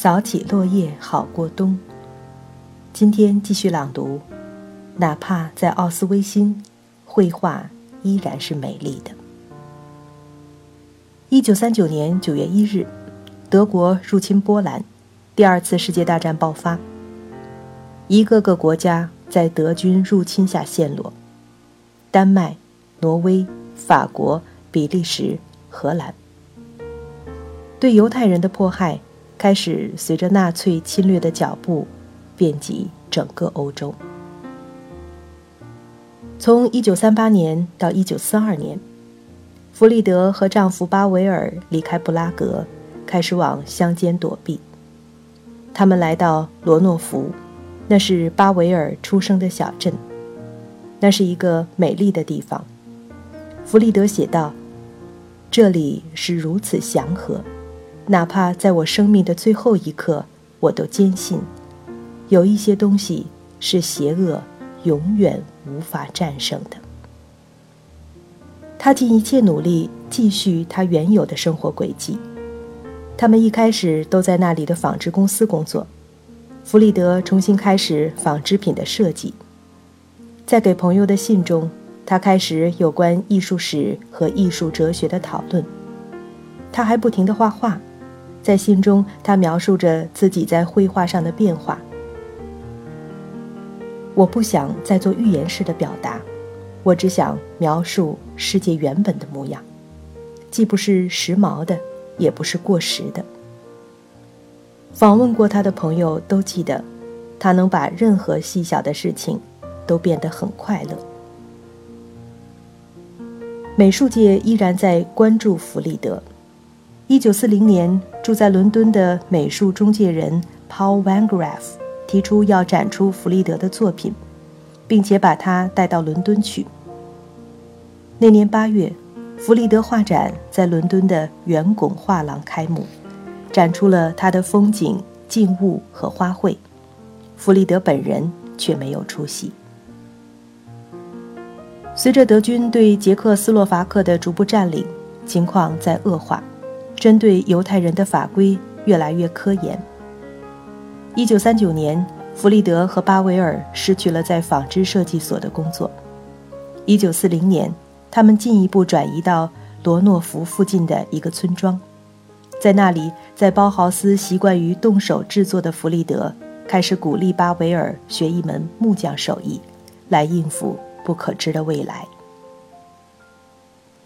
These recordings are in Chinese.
扫起落叶好过冬。今天继续朗读，哪怕在奥斯威辛，绘画依然是美丽的。一九三九年九月一日，德国入侵波兰，第二次世界大战爆发。一个个国家在德军入侵下陷落，丹麦、挪威、法国、比利时、荷兰。对犹太人的迫害开始随着纳粹侵略的脚步遍及整个欧洲。从1938年到1942年，弗里德和丈夫巴维尔离开布拉格，开始往乡间躲避。他们来到罗诺夫，那是巴维尔出生的小镇。那是一个美丽的地方。弗里德写道：“这里是如此祥和。”哪怕在我生命的最后一刻，我都坚信，有一些东西是邪恶永远无法战胜的。他尽一切努力继续他原有的生活轨迹。他们一开始都在那里的纺织公司工作。弗里德重新开始纺织品的设计。在给朋友的信中，他开始有关艺术史和艺术哲学的讨论。他还不停地画画。在信中，他描述着自己在绘画上的变化。我不想再做预言式的表达，我只想描述世界原本的模样，既不是时髦的，也不是过时的。访问过他的朋友都记得，他能把任何细小的事情都变得很快乐。美术界依然在关注弗里德。一九四零年，住在伦敦的美术中介人 Paul Van Graff 提出要展出弗里德的作品，并且把他带到伦敦去。那年八月，弗里德画展在伦敦的圆拱画廊开幕，展出了他的风景、静物和花卉。弗里德本人却没有出席。随着德军对捷克斯洛伐克的逐步占领，情况在恶化。针对犹太人的法规越来越科严。一九三九年，弗里德和巴维尔失去了在纺织设计所的工作。一九四零年，他们进一步转移到罗诺夫附近的一个村庄，在那里，在包豪斯习惯于动手制作的弗里德开始鼓励巴维尔学一门木匠手艺，来应付不可知的未来。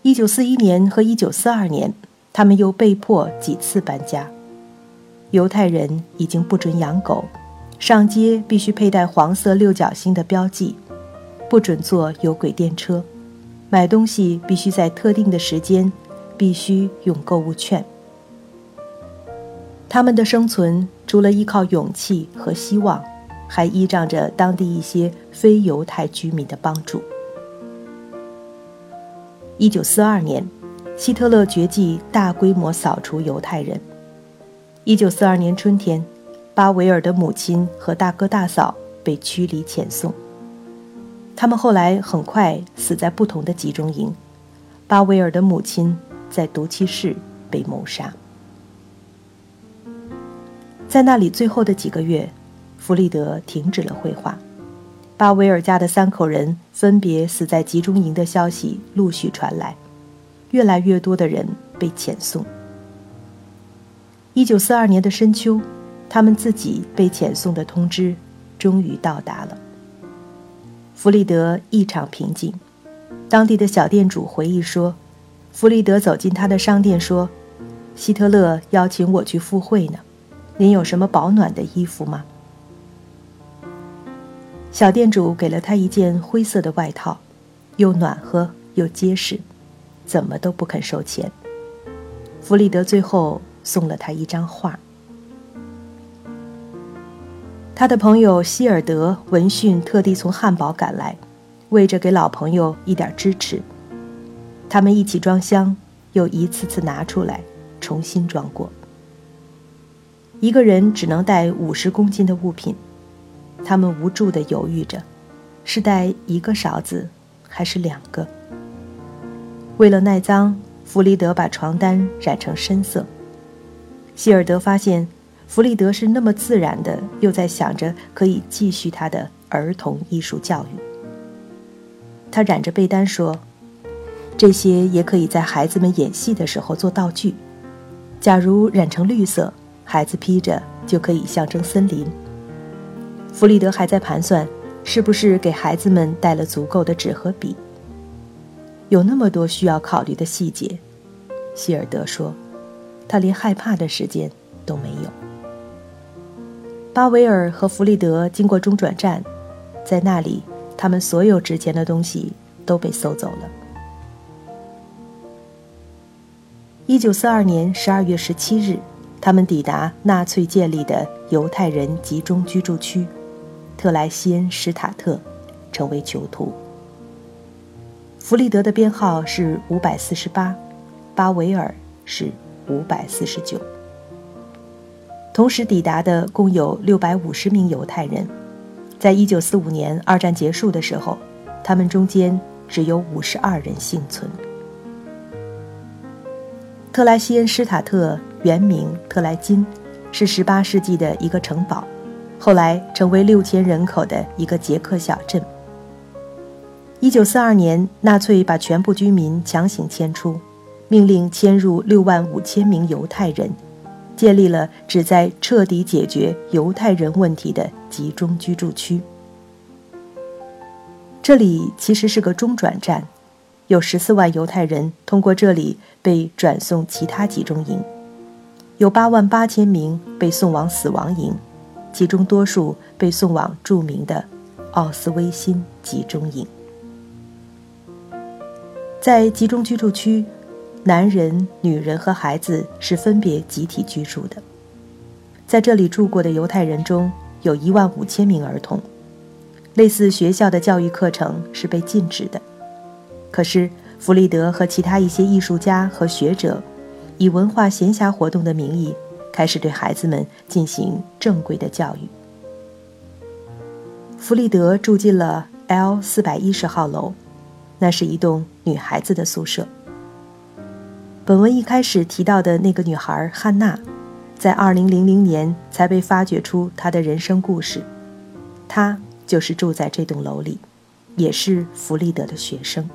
一九四一年和一九四二年。他们又被迫几次搬家。犹太人已经不准养狗，上街必须佩戴黄色六角星的标记，不准坐有轨电车，买东西必须在特定的时间，必须用购物券。他们的生存除了依靠勇气和希望，还依仗着当地一些非犹太居民的帮助。一九四二年。希特勒决计大规模扫除犹太人。一九四二年春天，巴维尔的母亲和大哥大嫂被驱离遣送。他们后来很快死在不同的集中营。巴维尔的母亲在毒气室被谋杀。在那里最后的几个月，弗里德停止了绘画。巴维尔家的三口人分别死在集中营的消息陆续传来。越来越多的人被遣送。一九四二年的深秋，他们自己被遣送的通知终于到达了。弗里德异常平静。当地的小店主回忆说：“弗里德走进他的商店说，希特勒邀请我去赴会呢。您有什么保暖的衣服吗？”小店主给了他一件灰色的外套，又暖和又结实。怎么都不肯收钱。弗里德最后送了他一张画。他的朋友希尔德闻讯特地从汉堡赶来，为着给老朋友一点支持，他们一起装箱，又一次次拿出来，重新装过。一个人只能带五十公斤的物品，他们无助地犹豫着，是带一个勺子，还是两个？为了耐脏，弗里德把床单染成深色。希尔德发现，弗里德是那么自然的，又在想着可以继续他的儿童艺术教育。他染着被单说：“这些也可以在孩子们演戏的时候做道具。假如染成绿色，孩子披着就可以象征森林。”弗里德还在盘算，是不是给孩子们带了足够的纸和笔。有那么多需要考虑的细节，希尔德说：“他连害怕的时间都没有。”巴维尔和弗里德经过中转站，在那里，他们所有值钱的东西都被搜走了。一九四二年十二月十七日，他们抵达纳粹建立的犹太人集中居住区——特莱西恩施塔特，成为囚徒。弗里德的编号是五百四十八，巴维尔是五百四十九。同时抵达的共有六百五十名犹太人，在一九四五年二战结束的时候，他们中间只有五十二人幸存。特莱西恩施塔特原名特莱金，是十八世纪的一个城堡，后来成为六千人口的一个捷克小镇。一九四二年，纳粹把全部居民强行迁出，命令迁入六万五千名犹太人。建立了旨在彻底解决犹太人问题的集中居住区。这里其实是个中转站，有十四万犹太人通过这里被转送其他集中营，有八万八千名被送往死亡营，其中多数被送往著名的奥斯威辛集中营。在集中居住区。男人、女人和孩子是分别集体居住的。在这里住过的犹太人中，有一万五千名儿童。类似学校的教育课程是被禁止的。可是，弗里德和其他一些艺术家和学者，以文化闲暇活动的名义，开始对孩子们进行正规的教育。弗里德住进了 L 四百一十号楼，那是一栋女孩子的宿舍。本文一开始提到的那个女孩汉娜，在2000年才被发掘出她的人生故事。她就是住在这栋楼里，也是弗里德的学生。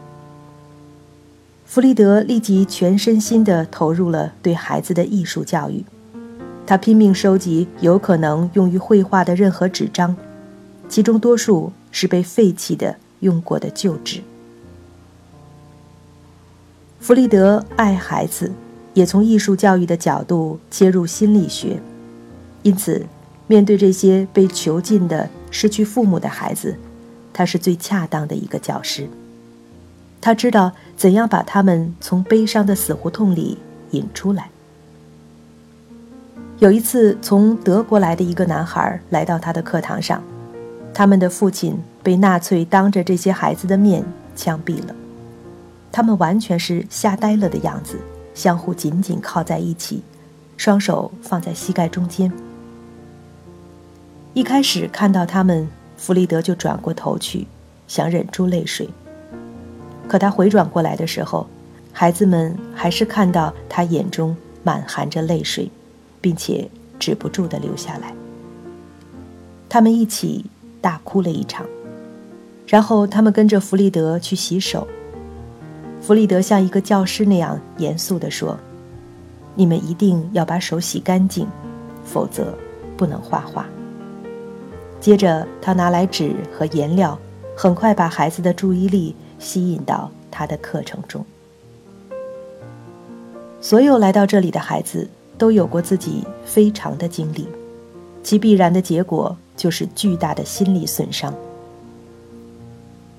弗里德立即全身心地投入了对孩子的艺术教育。他拼命收集有可能用于绘画的任何纸张，其中多数是被废弃的、用过的旧纸。弗里德爱孩子，也从艺术教育的角度切入心理学，因此，面对这些被囚禁的、失去父母的孩子，他是最恰当的一个教师。他知道怎样把他们从悲伤的死胡同里引出来。有一次，从德国来的一个男孩来到他的课堂上，他们的父亲被纳粹当着这些孩子的面枪毙了。他们完全是吓呆了的样子，相互紧紧靠在一起，双手放在膝盖中间。一开始看到他们，弗里德就转过头去，想忍住泪水。可他回转过来的时候，孩子们还是看到他眼中满含着泪水，并且止不住地流下来。他们一起大哭了一场，然后他们跟着弗里德去洗手。弗里德像一个教师那样严肃地说：“你们一定要把手洗干净，否则不能画画。”接着，他拿来纸和颜料，很快把孩子的注意力吸引到他的课程中。所有来到这里的孩子都有过自己非常的经历，其必然的结果就是巨大的心理损伤。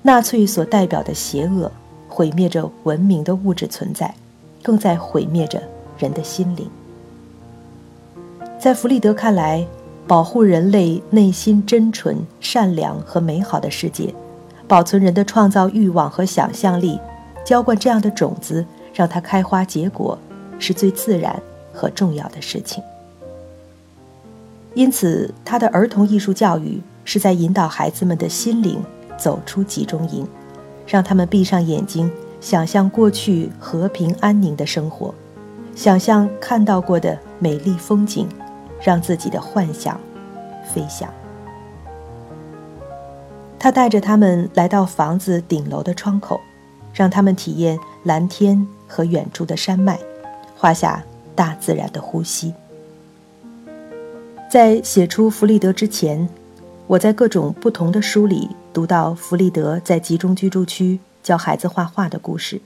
纳粹所代表的邪恶。毁灭着文明的物质存在，更在毁灭着人的心灵。在弗里德看来，保护人类内心真纯、善良和美好的世界，保存人的创造欲望和想象力，浇灌这样的种子，让它开花结果，是最自然和重要的事情。因此，他的儿童艺术教育是在引导孩子们的心灵走出集中营。让他们闭上眼睛，想象过去和平安宁的生活，想象看到过的美丽风景，让自己的幻想飞翔。他带着他们来到房子顶楼的窗口，让他们体验蓝天和远处的山脉，画下大自然的呼吸。在写出弗里德之前，我在各种不同的书里读到弗里德在集中居住区教孩子画画的故事。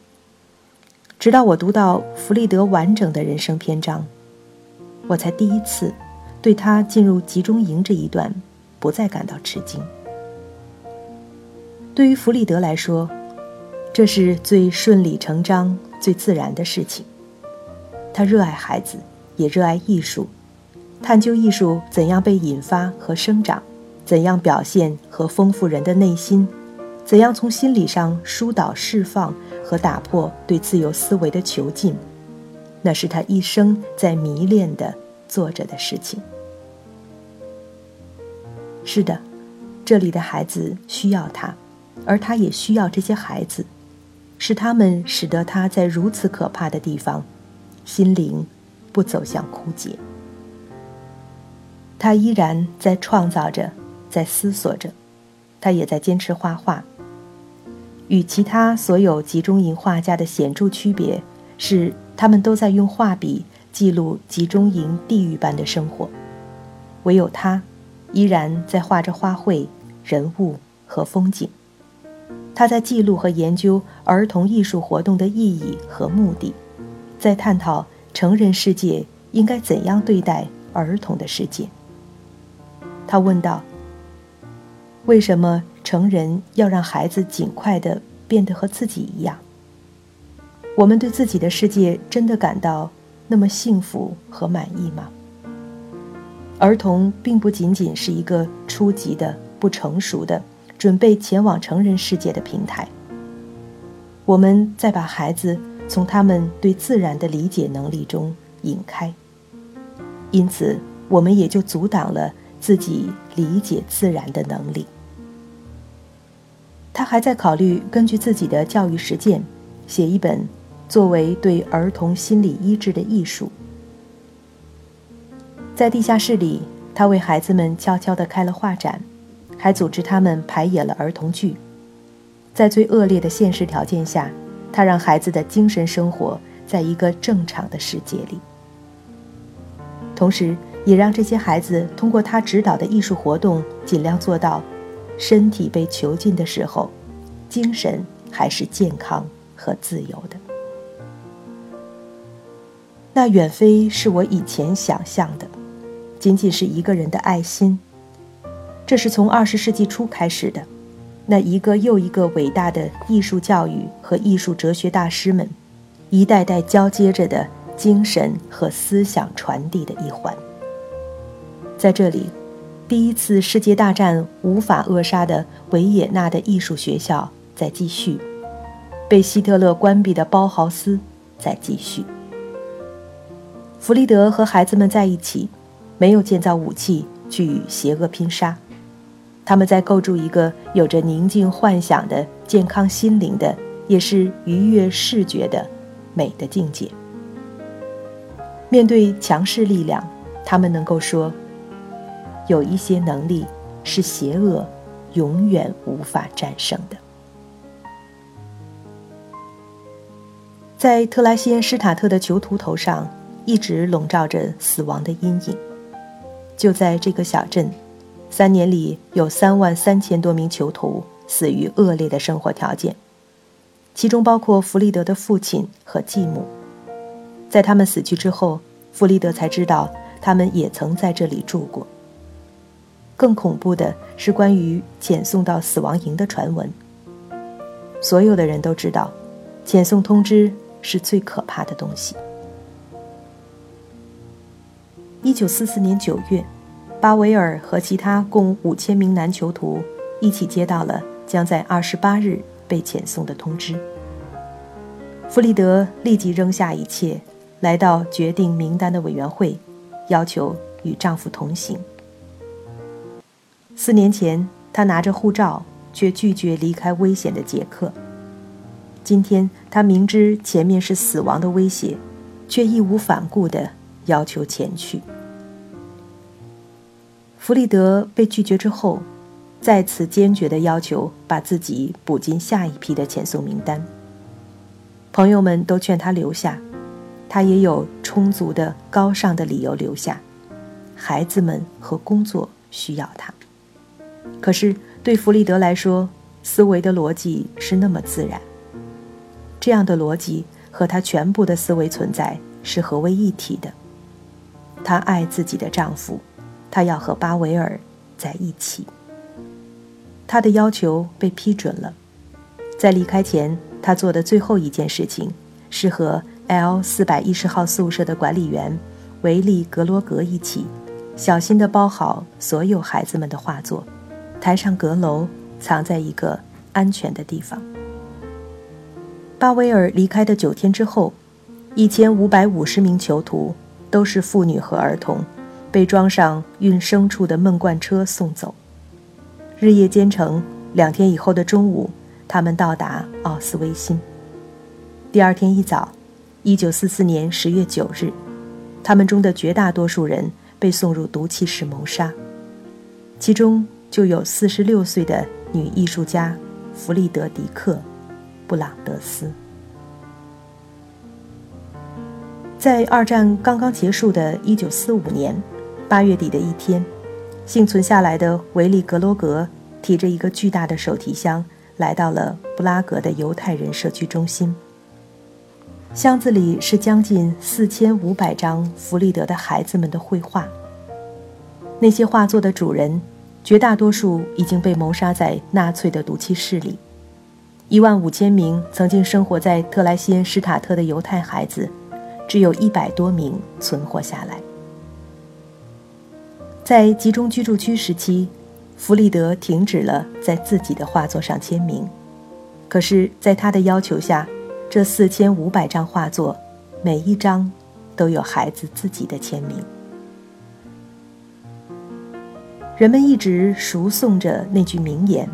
直到我读到弗里德完整的人生篇章，我才第一次对他进入集中营这一段不再感到吃惊。对于弗里德来说，这是最顺理成章、最自然的事情。他热爱孩子，也热爱艺术，探究艺术怎样被引发和生长，怎样表现和丰富人的内心，怎样从心理上疏导、释放和打破对自由思维的囚禁。那是他一生在迷恋的做着的事情。是的，这里的孩子需要他。而他也需要这些孩子，是他们使得他在如此可怕的地方，心灵不走向枯竭。他依然在创造着，在思索着，他也在坚持画画。与其他所有集中营画家的显著区别是，他们都在用画笔记录集中营地狱般的生活，唯有他，依然在画着花卉、人物和风景。他在记录和研究儿童艺术活动的意义和目的，在探讨成人世界应该怎样对待儿童的世界。他问道：“为什么成人要让孩子尽快的变得和自己一样？我们对自己的世界真的感到那么幸福和满意吗？儿童并不仅仅是一个初级的、不成熟的。”准备前往成人世界的平台。我们再把孩子从他们对自然的理解能力中引开，因此我们也就阻挡了自己理解自然的能力。他还在考虑根据自己的教育实践，写一本作为对儿童心理医治的艺术。在地下室里，他为孩子们悄悄地开了画展。还组织他们排演了儿童剧，在最恶劣的现实条件下，他让孩子的精神生活在一个正常的世界里，同时也让这些孩子通过他指导的艺术活动，尽量做到，身体被囚禁的时候，精神还是健康和自由的。那远非是我以前想象的，仅仅是一个人的爱心。这是从二十世纪初开始的，那一个又一个伟大的艺术教育和艺术哲学大师们，一代代交接着的精神和思想传递的一环。在这里，第一次世界大战无法扼杀的维也纳的艺术学校在继续，被希特勒关闭的包豪斯在继续。弗里德和孩子们在一起，没有建造武器去与邪恶拼杀。他们在构筑一个有着宁静幻想的健康心灵的，也是愉悦视觉的美的境界。面对强势力量，他们能够说：有一些能力是邪恶永远无法战胜的。在特拉西恩施塔特的囚徒头上，一直笼罩着死亡的阴影。就在这个小镇。三年里，有三万三千多名囚徒死于恶劣的生活条件，其中包括弗利德的父亲和继母。在他们死去之后，弗利德才知道他们也曾在这里住过。更恐怖的是关于遣送到死亡营的传闻。所有的人都知道，遣送通知是最可怕的东西。一九四四年九月。巴维尔和其他共五千名男囚徒一起接到了将在二十八日被遣送的通知。弗里德立即扔下一切，来到决定名单的委员会，要求与丈夫同行。四年前，他拿着护照，却拒绝离开危险的捷克。今天，他明知前面是死亡的威胁，却义无反顾地要求前去。弗里德被拒绝之后，再次坚决地要求把自己补进下一批的遣送名单。朋友们都劝他留下，他也有充足的高尚的理由留下。孩子们和工作需要他。可是对弗里德来说，思维的逻辑是那么自然。这样的逻辑和他全部的思维存在是合为一体的。她爱自己的丈夫，她要和巴维尔在一起。她的要求被批准了，在离开前。他做的最后一件事情是和 L 四百一十号宿舍的管理员维利格罗格一起，小心地包好所有孩子们的画作，抬上阁楼，藏在一个安全的地方。巴维尔离开的九天之后，一千五百五十名囚徒，都是妇女和儿童，被装上运牲畜的闷罐车送走，日夜兼程。两天以后的中午。他们到达奥斯威辛。第二天一早，一九四四年十月九日，他们中的绝大多数人被送入毒气室谋杀，其中就有四十六岁的女艺术家弗利德迪克·布朗德斯。在二战刚刚结束的一九四五年八月底的一天，幸存下来的维利格罗格提着一个巨大的手提箱。来到了布拉格的犹太人社区中心。箱子里是将近四千五百张弗里德的孩子们的绘画。那些画作的主人，绝大多数已经被谋杀在纳粹的毒气室里。一万五千名曾经生活在特莱西恩施塔特的犹太孩子，只有一百多名存活下来。在集中居住区时期。弗里德停止了在自己的画作上签名，可是，在他的要求下，这四千五百张画作，每一张都有孩子自己的签名。人们一直熟诵着那句名言：“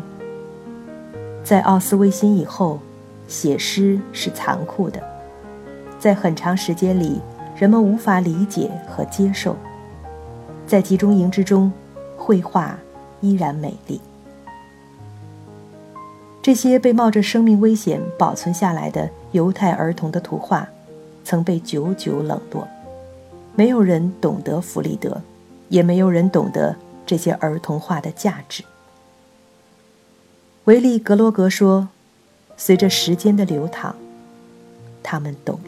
在奥斯威辛以后，写诗是残酷的，在很长时间里，人们无法理解和接受，在集中营之中，绘画。”依然美丽。这些被冒着生命危险保存下来的犹太儿童的图画，曾被久久冷落。没有人懂得弗里德，也没有人懂得这些儿童画的价值。维利格罗格说：“随着时间的流淌，他们懂。”